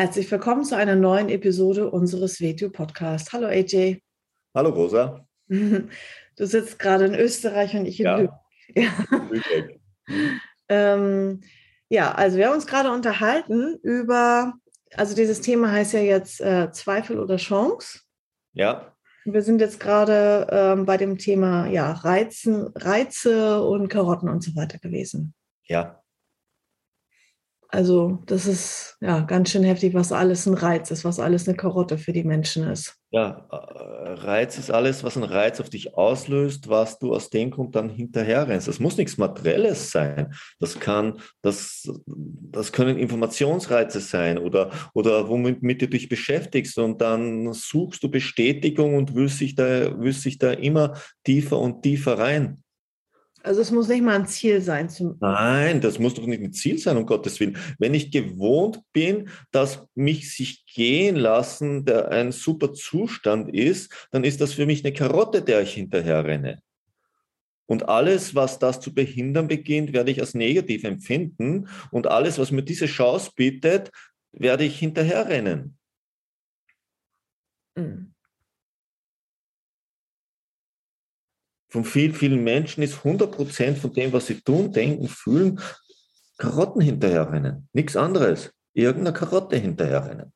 Herzlich willkommen zu einer neuen Episode unseres Video-Podcasts. Hallo AJ. Hallo Rosa. Du sitzt gerade in Österreich und ich in ja. Lübeck. Ja. ähm, ja, also wir haben uns gerade unterhalten über, also dieses Thema heißt ja jetzt äh, Zweifel oder Chance. Ja. Wir sind jetzt gerade ähm, bei dem Thema ja, Reizen, Reize und Karotten und so weiter gewesen. Ja. Also das ist ja ganz schön heftig, was alles ein Reiz ist, was alles eine Karotte für die Menschen ist. Ja, äh, Reiz ist alles, was ein Reiz auf dich auslöst, was du aus dem Grund dann hinterher rennst. Das muss nichts Materielles sein. Das kann, das, das können Informationsreize sein oder, oder womit du dich beschäftigst und dann suchst du Bestätigung und willst dich da, willst dich da immer tiefer und tiefer rein. Also es muss nicht mal ein Ziel sein. Nein, das muss doch nicht ein Ziel sein, um Gottes Willen. Wenn ich gewohnt bin, dass mich sich gehen lassen, der ein super Zustand ist, dann ist das für mich eine Karotte, der ich hinterher renne. Und alles, was das zu behindern beginnt, werde ich als negativ empfinden. Und alles, was mir diese Chance bietet, werde ich hinterher rennen. Mhm. Von vielen, vielen Menschen ist 100 Prozent von dem, was sie tun, denken, fühlen, Karotten hinterherrennen. Nichts anderes. Irgendeine Karotte hinterherrennen.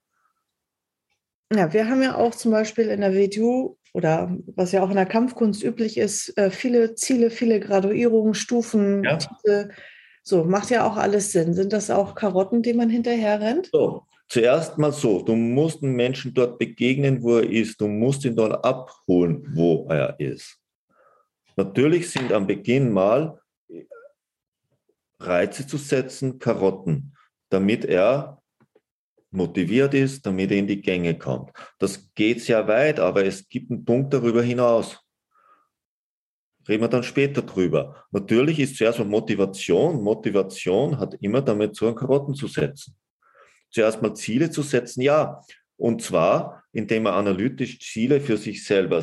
Ja, wir haben ja auch zum Beispiel in der WTU oder was ja auch in der Kampfkunst üblich ist, äh, viele Ziele, viele Graduierungen, Stufen, ja. Titel. So, macht ja auch alles Sinn. Sind das auch Karotten, die man hinterher rennt? So, zuerst mal so, du musst einem Menschen dort begegnen, wo er ist. Du musst ihn dort abholen, wo er ist. Natürlich sind am Beginn mal Reize zu setzen, Karotten, damit er motiviert ist, damit er in die Gänge kommt. Das geht sehr weit, aber es gibt einen Punkt darüber hinaus. Reden wir dann später drüber. Natürlich ist zuerst mal Motivation. Motivation hat immer damit zu, Karotten zu setzen. Zuerst mal Ziele zu setzen, ja. Und zwar, indem man analytisch Ziele für sich selber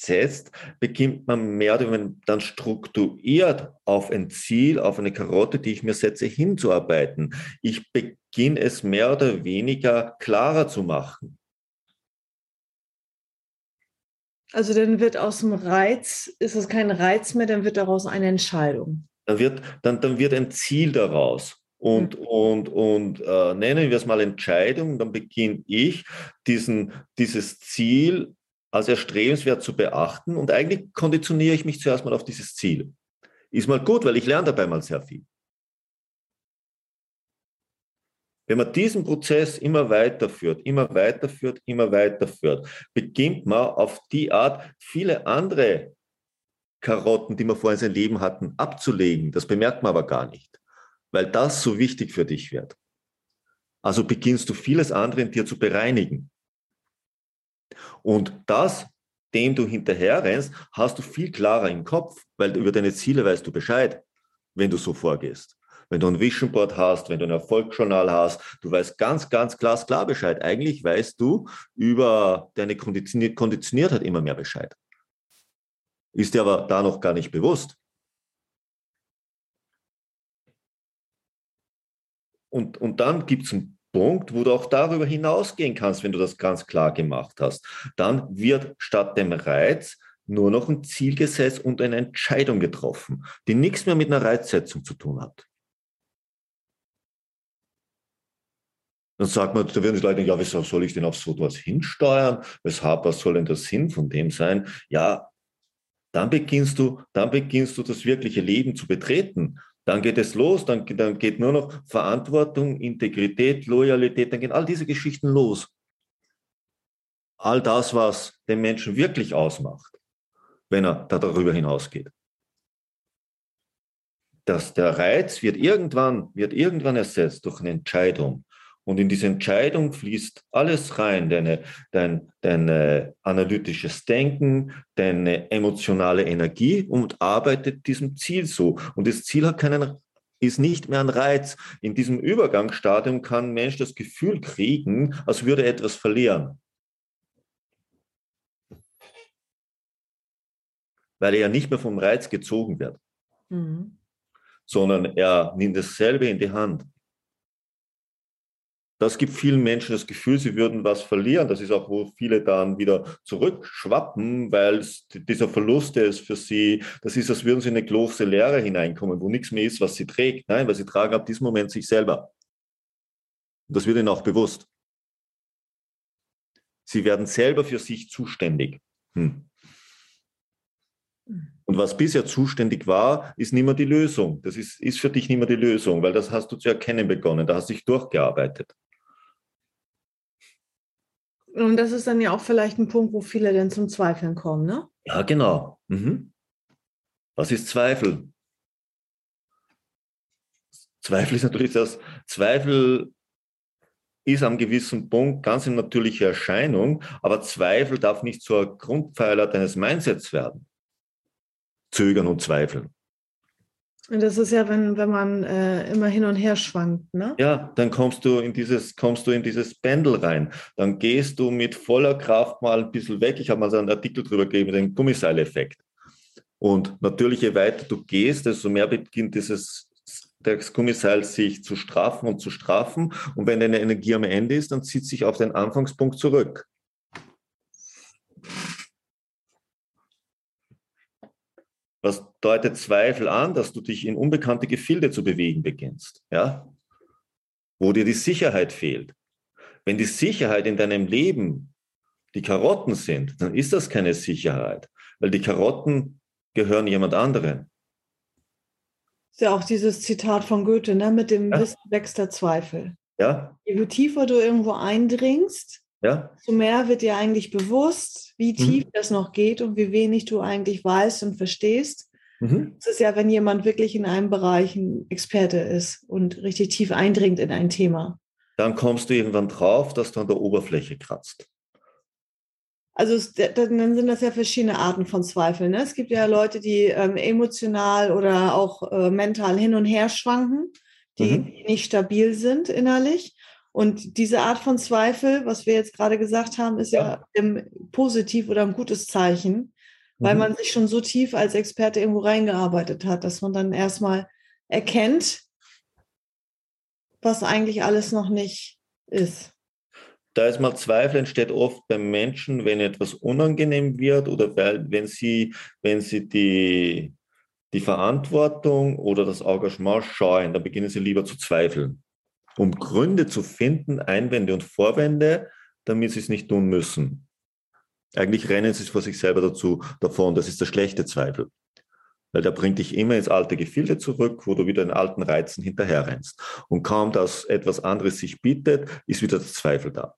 setzt, beginnt man mehr oder weniger dann strukturiert auf ein Ziel, auf eine Karotte, die ich mir setze, hinzuarbeiten. Ich beginne es mehr oder weniger klarer zu machen. Also dann wird aus dem Reiz, ist es kein Reiz mehr, dann wird daraus eine Entscheidung. Dann wird, dann, dann wird ein Ziel daraus. Und, mhm. und, und äh, nennen wir es mal Entscheidung, dann beginne ich, diesen, dieses Ziel als erstrebenswert zu beachten und eigentlich konditioniere ich mich zuerst mal auf dieses Ziel. Ist mal gut, weil ich lerne dabei mal sehr viel. Wenn man diesen Prozess immer weiterführt, immer weiterführt, immer weiterführt, beginnt man auf die Art viele andere Karotten, die man vorher in seinem Leben hatten, abzulegen. Das bemerkt man aber gar nicht, weil das so wichtig für dich wird. Also beginnst du vieles andere in dir zu bereinigen. Und das, dem du hinterher rennst, hast du viel klarer im Kopf, weil über deine Ziele weißt du Bescheid, wenn du so vorgehst. Wenn du ein Vision Board hast, wenn du ein Erfolgsjournal hast, du weißt ganz, ganz glasklar Bescheid. Eigentlich weißt du über deine Konditioniertheit immer mehr Bescheid. Ist dir aber da noch gar nicht bewusst. Und, und dann gibt es einen Punkt, wo du auch darüber hinausgehen kannst, wenn du das ganz klar gemacht hast. Dann wird statt dem Reiz nur noch ein Ziel gesetzt und eine Entscheidung getroffen, die nichts mehr mit einer Reizsetzung zu tun hat. Dann sagt man, da werden die Leute, ja, weshalb soll ich denn auf so etwas hinsteuern? Weshalb, was soll denn der Sinn von dem sein? Ja, dann beginnst du, dann beginnst du das wirkliche Leben zu betreten. Dann geht es los, dann, dann geht nur noch Verantwortung, Integrität, Loyalität, dann gehen all diese Geschichten los. All das, was den Menschen wirklich ausmacht, wenn er da darüber hinausgeht. Dass der Reiz wird irgendwann, wird irgendwann ersetzt durch eine Entscheidung. Und in diese Entscheidung fließt alles rein, deine, dein, dein äh, analytisches Denken, deine emotionale Energie und arbeitet diesem Ziel so. Und das Ziel hat keinen, ist nicht mehr ein Reiz. In diesem Übergangsstadium kann ein Mensch das Gefühl kriegen, als würde er etwas verlieren. Weil er ja nicht mehr vom Reiz gezogen wird, mhm. sondern er nimmt dasselbe in die Hand. Das gibt vielen Menschen das Gefühl, sie würden was verlieren. Das ist auch, wo viele dann wieder zurückschwappen, weil dieser Verlust, der ist für sie, das ist, als würden sie in eine große Leere hineinkommen, wo nichts mehr ist, was sie trägt. Nein, weil sie tragen ab diesem Moment sich selber. Das wird ihnen auch bewusst. Sie werden selber für sich zuständig. Hm. Und was bisher zuständig war, ist nicht mehr die Lösung. Das ist, ist für dich nicht mehr die Lösung, weil das hast du zu erkennen begonnen. Da hast du dich durchgearbeitet. Und das ist dann ja auch vielleicht ein Punkt, wo viele dann zum Zweifeln kommen, ne? Ja, genau. Mhm. Was ist Zweifel? Zweifel ist natürlich das, Zweifel ist am gewissen Punkt ganz eine natürliche Erscheinung, aber Zweifel darf nicht zur Grundpfeiler deines Mindsets werden. Zögern und Zweifeln. Und das ist ja, wenn, wenn man äh, immer hin und her schwankt, ne? Ja, dann kommst du in dieses, kommst du in dieses Pendel rein. Dann gehst du mit voller Kraft mal ein bisschen weg. Ich habe mal so einen Artikel drüber gegeben, den Gummiseileffekt. Und natürlich, je weiter du gehst, desto mehr beginnt dieses das Gummiseil sich zu straffen und zu straffen. Und wenn deine Energie am Ende ist, dann zieht sich auf den Anfangspunkt zurück. Was deutet Zweifel an, dass du dich in unbekannte Gefilde zu bewegen beginnst, ja? Wo dir die Sicherheit fehlt. Wenn die Sicherheit in deinem Leben die Karotten sind, dann ist das keine Sicherheit, weil die Karotten gehören jemand anderen. Ist ja auch dieses Zitat von Goethe, ne? mit dem ja. Wissen wächst der Zweifel. Ja. Je tiefer du irgendwo eindringst, ja. so mehr wird dir eigentlich bewusst, wie mhm. tief mhm. das noch geht und wie wenig du eigentlich weißt und verstehst. Mhm. Das ist ja, wenn jemand wirklich in einem Bereich ein Experte ist und richtig tief eindringt in ein Thema. Dann kommst du irgendwann drauf, dass du an der Oberfläche kratzt. Also es, dann sind das ja verschiedene Arten von Zweifeln. Ne? Es gibt ja Leute, die ähm, emotional oder auch äh, mental hin und her schwanken, die, mhm. nicht stabil sind innerlich. Und diese Art von Zweifel, was wir jetzt gerade gesagt haben, ist ja, ja ein positiv oder ein gutes Zeichen, weil mhm. man sich schon so tief als Experte irgendwo reingearbeitet hat, dass man dann erstmal erkennt, was eigentlich alles noch nicht ist. Da ist mal Zweifel entsteht oft beim Menschen, wenn etwas unangenehm wird oder weil, wenn sie, wenn sie die, die Verantwortung oder das Engagement scheuen, dann beginnen sie lieber zu zweifeln um Gründe zu finden, Einwände und Vorwände, damit sie es nicht tun müssen. Eigentlich rennen sie vor sich selber dazu davon. Das ist der schlechte Zweifel. Weil der bringt dich immer ins alte Gefilde zurück, wo du wieder in alten Reizen hinterherrennst. Und kaum, dass etwas anderes sich bietet, ist wieder der Zweifel da.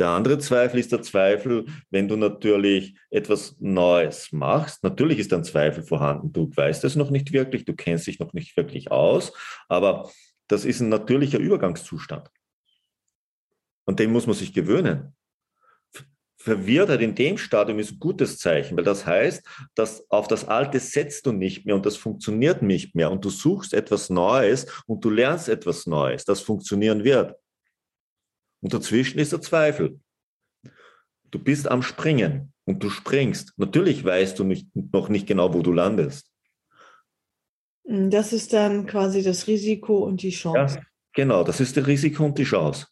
Der andere Zweifel ist der Zweifel, wenn du natürlich etwas Neues machst. Natürlich ist ein Zweifel vorhanden. Du weißt es noch nicht wirklich, du kennst dich noch nicht wirklich aus, aber das ist ein natürlicher Übergangszustand. Und den muss man sich gewöhnen. Verwirrtheit in dem Stadium ist ein gutes Zeichen, weil das heißt, dass auf das Alte setzt du nicht mehr und das funktioniert nicht mehr und du suchst etwas Neues und du lernst etwas Neues, das funktionieren wird. Und dazwischen ist der Zweifel. Du bist am Springen und du springst. Natürlich weißt du nicht, noch nicht genau, wo du landest. Das ist dann quasi das Risiko und die Chance. Ja, genau, das ist das Risiko und die Chance.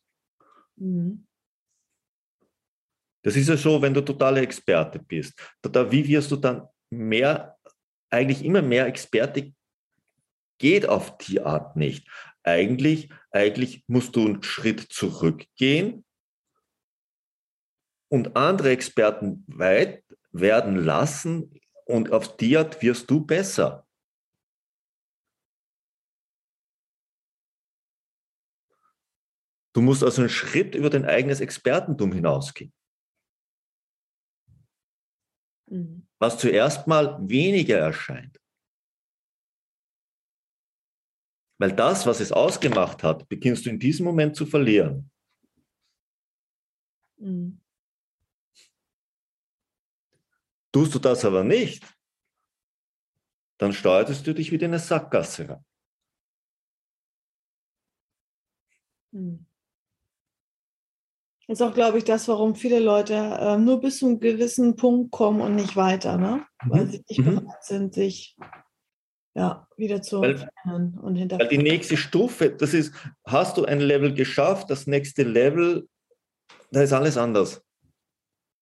Mhm. Das ist ja so, wenn du totaler Experte bist. Da, wie wirst du dann mehr, eigentlich immer mehr Experte geht auf die Art nicht eigentlich, eigentlich musst du einen Schritt zurückgehen und andere Experten weit werden lassen und auf die Art wirst du besser. Du musst also einen Schritt über dein eigenes Expertentum hinausgehen. Mhm. Was zuerst mal weniger erscheint. Weil das, was es ausgemacht hat, beginnst du in diesem Moment zu verlieren. Mhm. Tust du das aber nicht, dann steuerst du dich wieder in eine Sackgasse rein. Mhm. Das ist auch, glaube ich, das, warum viele Leute äh, nur bis zu einem gewissen Punkt kommen und nicht weiter, ne? weil mhm. sie nicht mhm. bereit sind, sich ja, wieder zu verändern und hinterfragen. Weil die nächste Stufe, das ist, hast du ein Level geschafft, das nächste Level, da ist alles anders.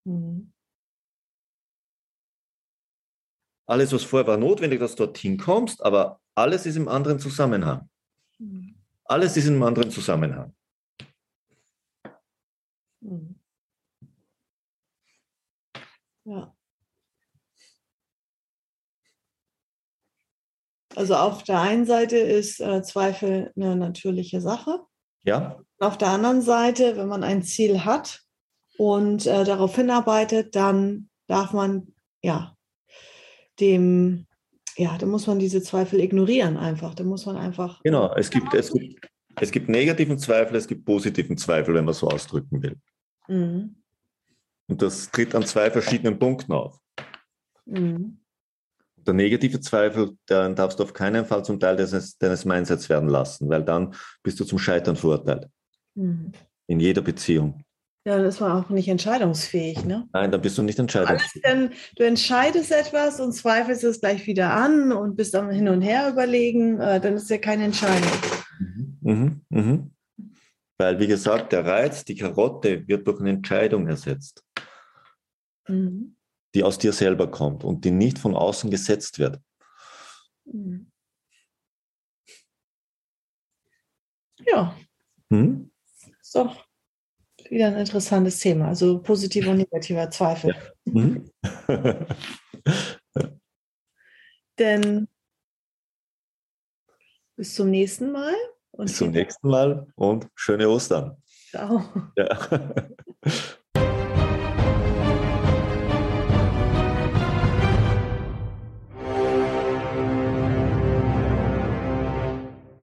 Mhm. Alles, was vorher war, notwendig, dass du dorthin kommst, aber alles ist im anderen Zusammenhang. Mhm. Alles ist im anderen Zusammenhang. Mhm. Ja. Also auf der einen Seite ist äh, Zweifel eine natürliche Sache. Ja. Auf der anderen Seite, wenn man ein Ziel hat und äh, darauf hinarbeitet, dann darf man ja dem ja, da muss man diese Zweifel ignorieren einfach. Da muss man einfach. Genau, es gibt, es gibt, es gibt negativen Zweifel, es gibt positiven Zweifel, wenn man so ausdrücken will. Mhm. Und das tritt an zwei verschiedenen Punkten auf. Mhm. Der negative Zweifel, den darfst du auf keinen Fall zum Teil deines, deines Mindsets werden lassen, weil dann bist du zum Scheitern verurteilt. Mhm. In jeder Beziehung. Ja, das war auch nicht entscheidungsfähig, ne? Nein, dann bist du nicht entscheidungsfähig. Denn du entscheidest etwas und zweifelst es gleich wieder an und bist am Hin und Her überlegen, äh, dann ist ja keine Entscheidung. Mhm, mhm, mhm. Weil, wie gesagt, der Reiz, die Karotte wird durch eine Entscheidung ersetzt, mhm. die aus dir selber kommt und die nicht von außen gesetzt wird. Mhm. Ja. Mhm. Doch wieder ein interessantes Thema. Also positiver und negativer Zweifel. Ja. Mhm. Denn bis zum nächsten Mal. Und Bis zum nächsten Mal und schöne Ostern. Ciao. Ja.